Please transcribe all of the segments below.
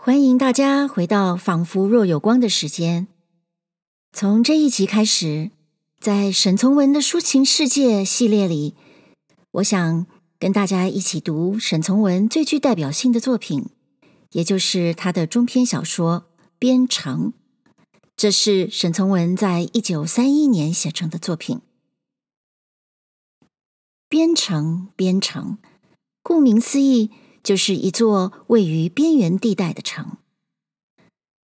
欢迎大家回到仿佛若有光的时间。从这一集开始，在沈从文的抒情世界系列里，我想跟大家一起读沈从文最具代表性的作品，也就是他的中篇小说《边城》。这是沈从文在一九三一年写成的作品。边城，边城，顾名思义。就是一座位于边缘地带的城。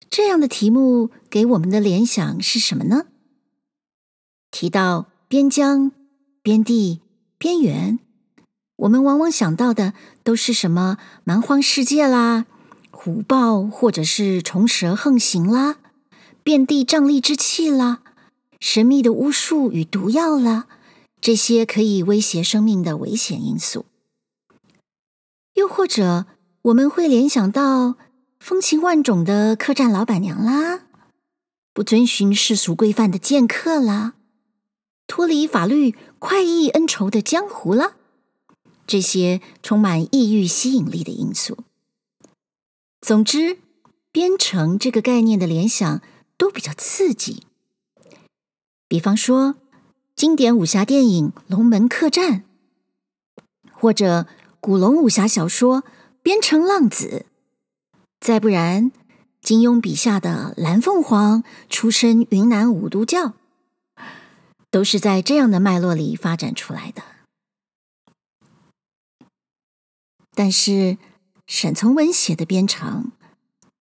这样的题目给我们的联想是什么呢？提到边疆、边地、边缘，我们往往想到的都是什么蛮荒世界啦、虎豹或者是虫蛇横行啦、遍地瘴疠之气啦、神秘的巫术与毒药啦，这些可以威胁生命的危险因素。又或者，我们会联想到风情万种的客栈老板娘啦，不遵循世俗规范的剑客啦，脱离法律快意恩仇的江湖啦，这些充满异域吸引力的因素。总之，编程这个概念的联想都比较刺激。比方说，经典武侠电影《龙门客栈》，或者。古龙武侠小说《边城浪子》，再不然，金庸笔下的蓝凤凰出身云南五毒教，都是在这样的脉络里发展出来的。但是，沈从文写的边城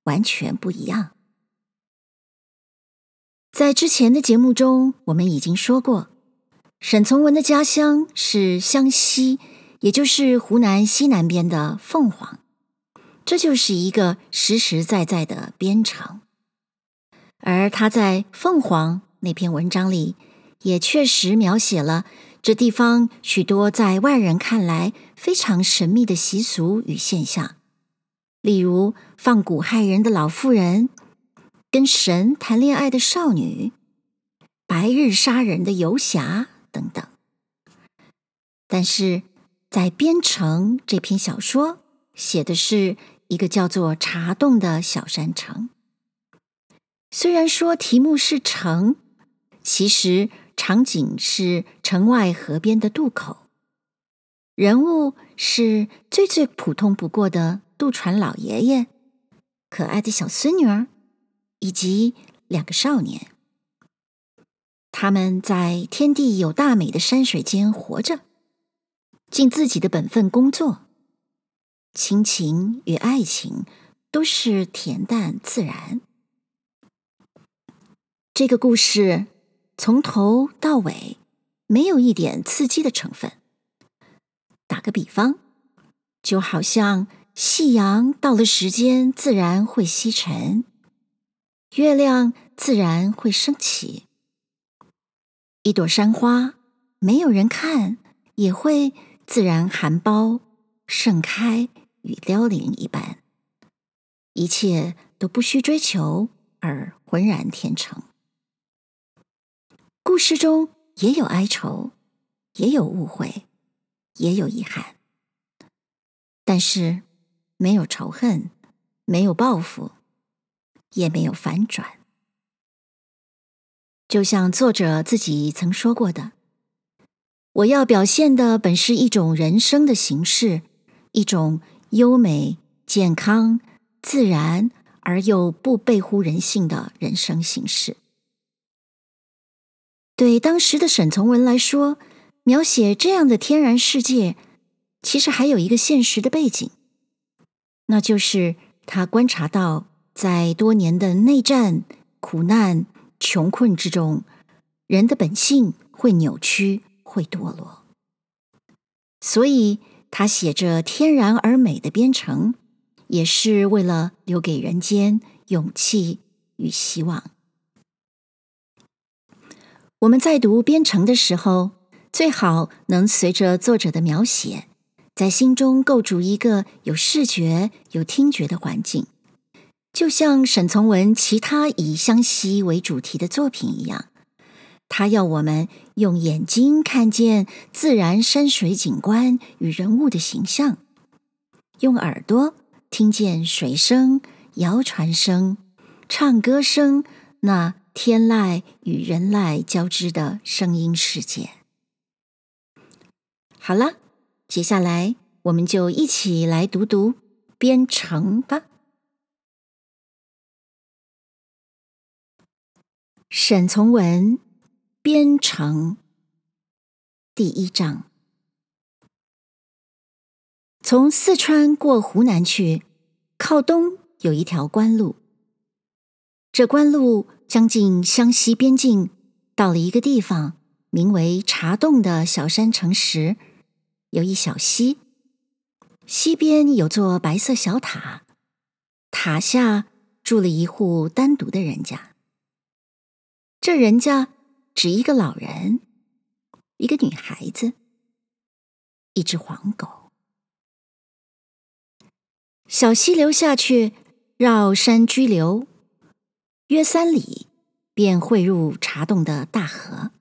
完全不一样。在之前的节目中，我们已经说过，沈从文的家乡是湘西。也就是湖南西南边的凤凰，这就是一个实实在在的边城。而他在凤凰那篇文章里，也确实描写了这地方许多在外人看来非常神秘的习俗与现象，例如放蛊害人的老妇人，跟神谈恋爱的少女，白日杀人的游侠等等。但是，在边城这篇小说写的是一个叫做茶洞的小山城。虽然说题目是城，其实场景是城外河边的渡口，人物是最最普通不过的渡船老爷爷、可爱的小孙女儿以及两个少年。他们在天地有大美的山水间活着。尽自己的本分工作，亲情与爱情都是恬淡自然。这个故事从头到尾没有一点刺激的成分。打个比方，就好像夕阳到了时间自然会西沉，月亮自然会升起，一朵山花没有人看也会。自然含苞盛开与凋零一般，一切都不需追求而浑然天成。故事中也有哀愁，也有误会，也有遗憾，但是没有仇恨，没有报复，也没有反转。就像作者自己曾说过的。我要表现的本是一种人生的形式，一种优美、健康、自然而又不悖乎人性的人生形式。对当时的沈从文来说，描写这样的天然世界，其实还有一个现实的背景，那就是他观察到，在多年的内战、苦难、穷困之中，人的本性会扭曲。会堕落，所以他写着天然而美的边城，也是为了留给人间勇气与希望。我们在读边城的时候，最好能随着作者的描写，在心中构筑一个有视觉、有听觉的环境，就像沈从文其他以湘西为主题的作品一样。他要我们用眼睛看见自然山水景观与人物的形象，用耳朵听见水声谣传声、唱歌声，那天籁与人籁交织的声音世界。好了，接下来我们就一起来读读编程吧。沈从文编程第一章。从四川过湖南去，靠东有一条官路。这官路将近湘西边境，到了一个地方，名为茶洞的小山城时，有一小溪，溪边有座白色小塔，塔下住了一户单独的人家。这人家指一个老人，一个女孩子，一只黄狗。小溪流下去，绕山居流，约三里，便汇入茶洞的大河。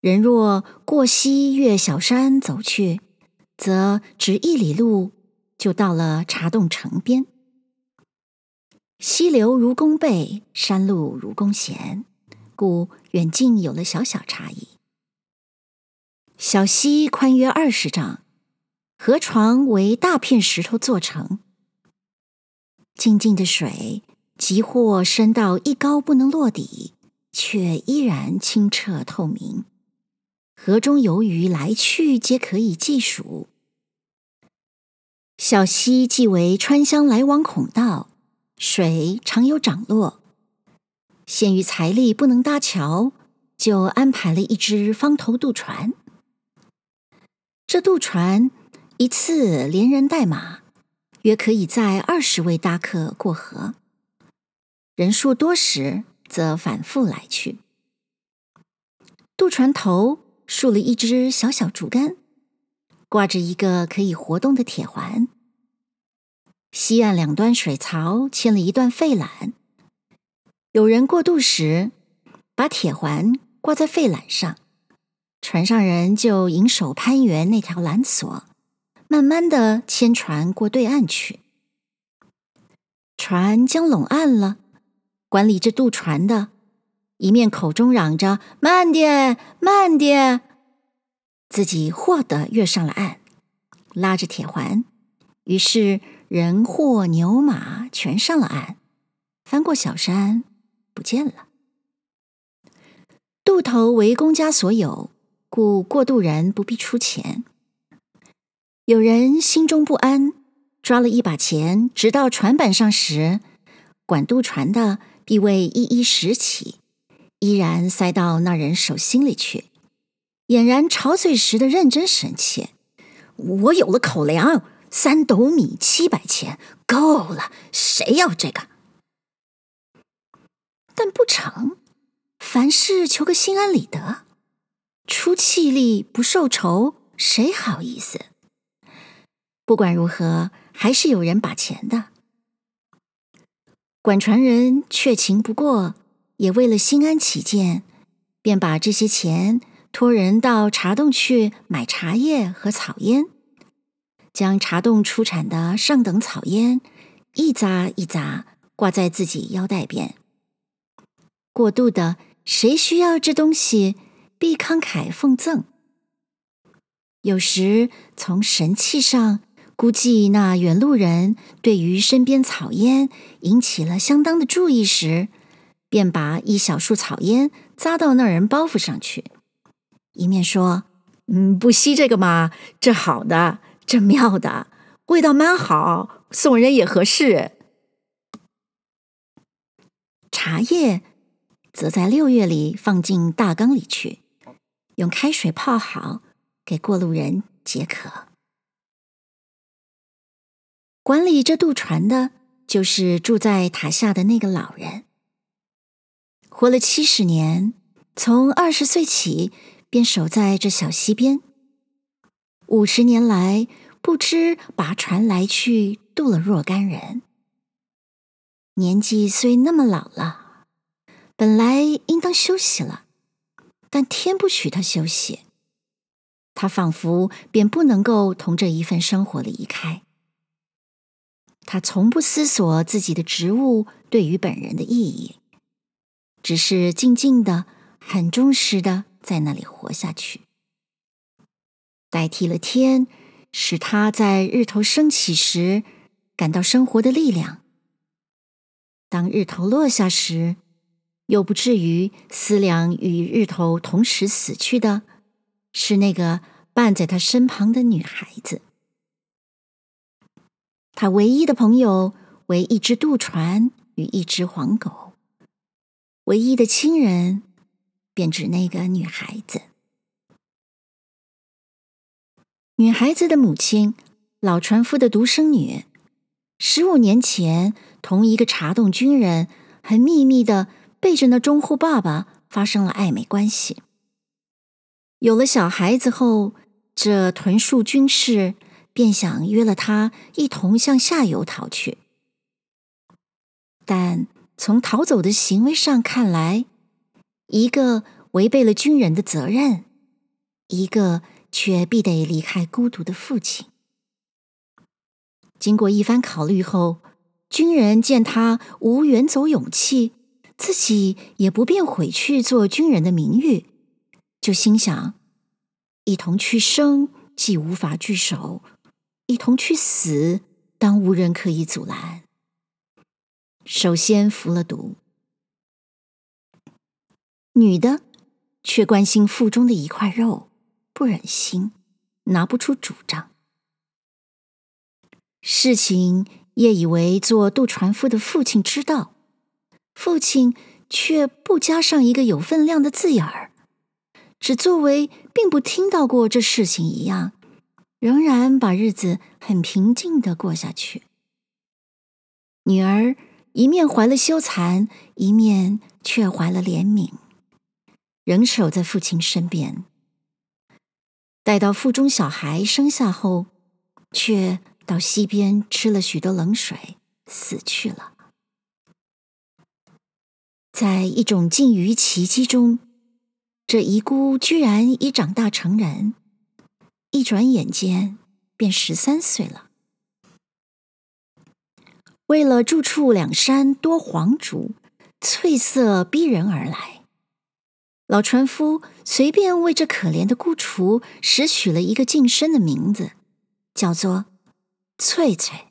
人若过溪越小山走去，则只一里路就到了茶洞城边。溪流如弓背，山路如弓弦，故远近有了小小差异。小溪宽约二十丈。河床为大片石头做成，静静的水，即或深到一高不能落底，却依然清澈透明。河中游鱼来去，皆可以计数。小溪既为川湘来往孔道，水常有涨落。限于财力不能搭桥，就安排了一只方头渡船。这渡船。一次连人带马，约可以载二十位搭客过河。人数多时，则反复来去。渡船头竖了一只小小竹竿，挂着一个可以活动的铁环。西岸两端水槽牵了一段废缆。有人过渡时，把铁环挂在废缆上，船上人就引手攀援那条缆索。慢慢的牵船过对岸去，船将拢岸了，管理这渡船的，一面口中嚷着“慢点，慢点”，自己霍的跃上了岸，拉着铁环，于是人货牛马全上了岸，翻过小山，不见了。渡头为公家所有，故过渡人不必出钱。有人心中不安，抓了一把钱，直到船板上时，管渡船的必为一一拾起，依然塞到那人手心里去，俨然吵嘴时的认真神气。我有了口粮，三斗米七百钱，够了，谁要这个？但不成，凡事求个心安理得，出气力不受愁，谁好意思？不管如何，还是有人把钱的。管船人却情不过，也为了心安起见，便把这些钱托人到茶洞去买茶叶和草烟，将茶洞出产的上等草烟一扎一扎挂在自己腰带边。过度的谁需要这东西，必慷慨奉赠。有时从神气上。估计那远路人对于身边草烟引起了相当的注意时，便把一小束草烟扎到那人包袱上去，一面说：“嗯，不惜这个嘛，这好的，这妙的，味道蛮好，送人也合适。”茶叶则在六月里放进大缸里去，用开水泡好，给过路人解渴。管理这渡船的，就是住在塔下的那个老人。活了七十年，从二十岁起便守在这小溪边。五十年来，不知把船来去渡了若干人。年纪虽那么老了，本来应当休息了，但天不许他休息。他仿佛便不能够同这一份生活离开。他从不思索自己的职务对于本人的意义，只是静静的、很忠实的在那里活下去，代替了天，使他在日头升起时感到生活的力量；当日头落下时，又不至于思量与日头同时死去的是那个伴在他身旁的女孩子。他唯一的朋友为一只渡船与一只黄狗，唯一的亲人便指那个女孩子。女孩子的母亲，老船夫的独生女，十五年前同一个茶洞军人很秘密的背着那中户爸爸发生了暧昧关系。有了小孩子后，这屯戍军士。便想约了他一同向下游逃去，但从逃走的行为上看来，一个违背了军人的责任，一个却必得离开孤独的父亲。经过一番考虑后，军人见他无远走勇气，自己也不便回去做军人的名誉，就心想：一同去生，既无法聚首。一同去死，当无人可以阻拦。首先服了毒，女的却关心腹中的一块肉，不忍心，拿不出主张。事情也以为做渡船夫的父亲知道，父亲却不加上一个有分量的字眼儿，只作为并不听到过这事情一样。仍然把日子很平静的过下去。女儿一面怀了羞惭，一面却怀了怜悯，仍守在父亲身边。待到腹中小孩生下后，却到溪边吃了许多冷水，死去了。在一种近于奇迹中，这遗孤居然已长大成人。一转眼间，便十三岁了。为了住处两山多黄竹，翠色逼人而来，老船夫随便为这可怜的孤雏拾取了一个近身的名字，叫做翠翠。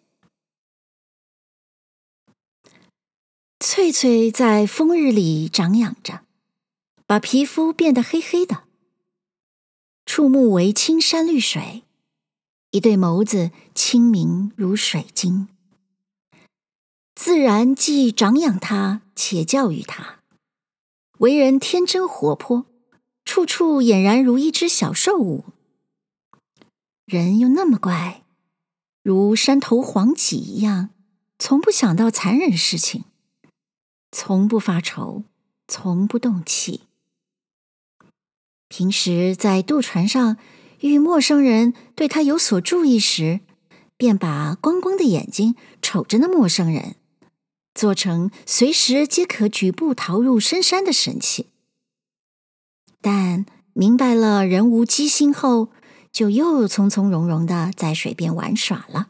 翠翠在风日里长养着，把皮肤变得黑黑的。触目为青山绿水，一对眸子清明如水晶。自然既长养他，且教育他，为人天真活泼，处处俨然如一只小兽物。人又那么乖，如山头黄麂一样，从不想到残忍事情，从不发愁，从不动气。平时在渡船上遇陌生人对他有所注意时，便把光光的眼睛瞅着那陌生人，做成随时皆可举步逃入深山的神器。但明白了人无机心后，就又从从容容的在水边玩耍了。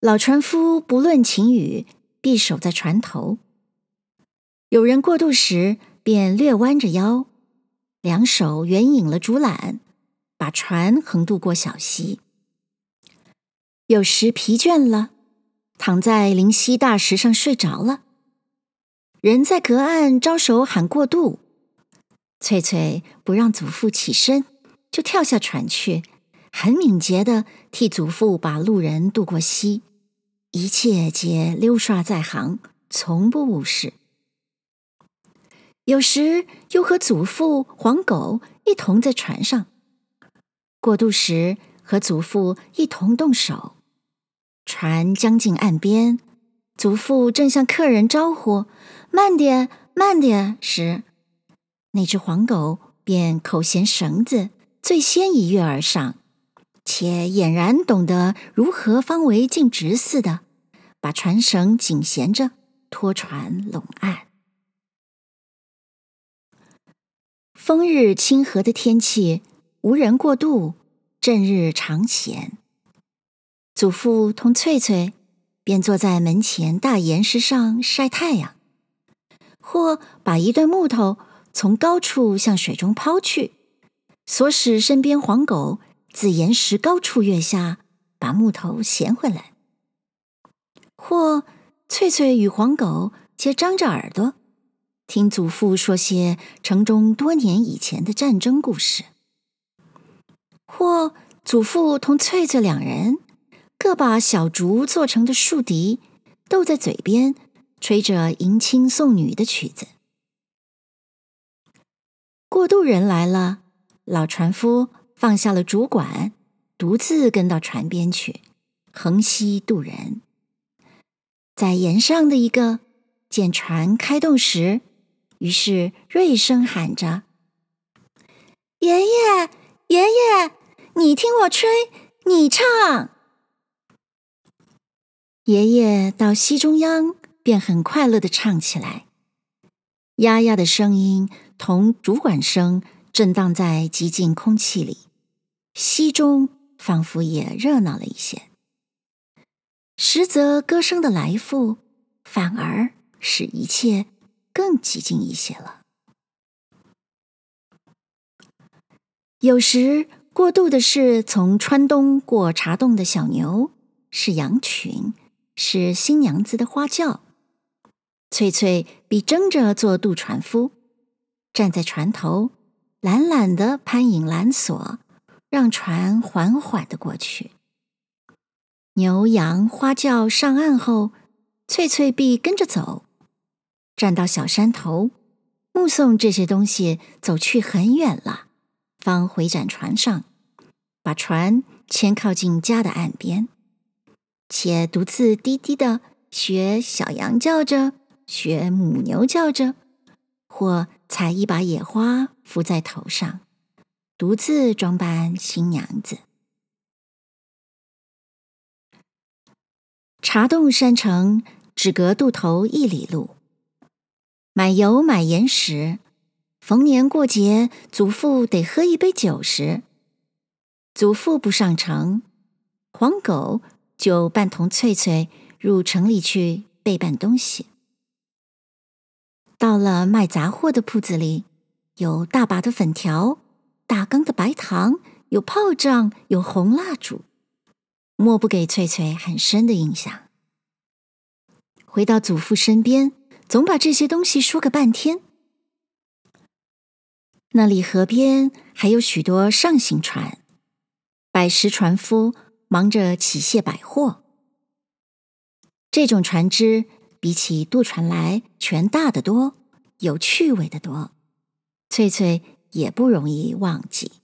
老船夫不论晴雨，必守在船头。有人过渡时，便略弯着腰，两手援引了竹篮，把船横渡过小溪。有时疲倦了，躺在临溪大石上睡着了。人在隔岸招手喊过渡，翠翠不让祖父起身，就跳下船去，很敏捷地替祖父把路人渡过溪，一切皆溜刷在行，从不误事。有时又和祖父、黄狗一同在船上过渡时，和祖父一同动手。船将近岸边，祖父正向客人招呼“慢点，慢点”时，那只黄狗便口衔绳子，最先一跃而上，且俨然懂得如何方为径直似的，把船绳紧衔着，拖船拢岸。风日清和的天气，无人过渡，正日长闲。祖父同翠翠便坐在门前大岩石上晒太阳，或把一段木头从高处向水中抛去，唆使身边黄狗自岩石高处跃下，把木头衔回来；或翠翠与黄狗皆张着耳朵，听祖父说些城中多年以前的战争故事；或祖父同翠翠两人各把小竹做成的竖笛逗在嘴边，吹着迎亲送女的曲子。过渡人来了，老船夫放下了主管，独自跟到船边去，横溪渡人。在沿上的一个见船开动时，于是锐声喊着：“爷爷，爷爷，你听我吹，你唱。”爷爷到溪中央，便很快乐的唱起来，丫丫的声音同竹管声震荡在寂静空气里，溪中仿佛也热闹了一些。实则歌声的来复，反而使一切。更寂静一些了。有时过渡的是从川东过茶洞的小牛，是羊群，是新娘子的花轿。翠翠必争着做渡船夫，站在船头，懒懒的攀引缆索，让船缓缓的过去。牛羊花轿上岸后，翠翠必跟着走。站到小山头，目送这些东西走去很远了，方回转船上，把船牵靠近家的岸边，且独自低低的学小羊叫着，学母牛叫着，或采一把野花敷在头上，独自装扮新娘子。茶洞山城只隔渡头一里路。买油买盐时，逢年过节，祖父得喝一杯酒时，祖父不上城，黄狗就伴同翠翠入城里去备办东西。到了卖杂货的铺子里，有大把的粉条，大缸的白糖，有炮仗，有红蜡烛，莫不给翠翠很深的印象。回到祖父身边。总把这些东西说个半天。那里河边还有许多上行船，百十船夫忙着起卸百货。这种船只比起渡船来，权大得多，有趣味得多。翠翠也不容易忘记。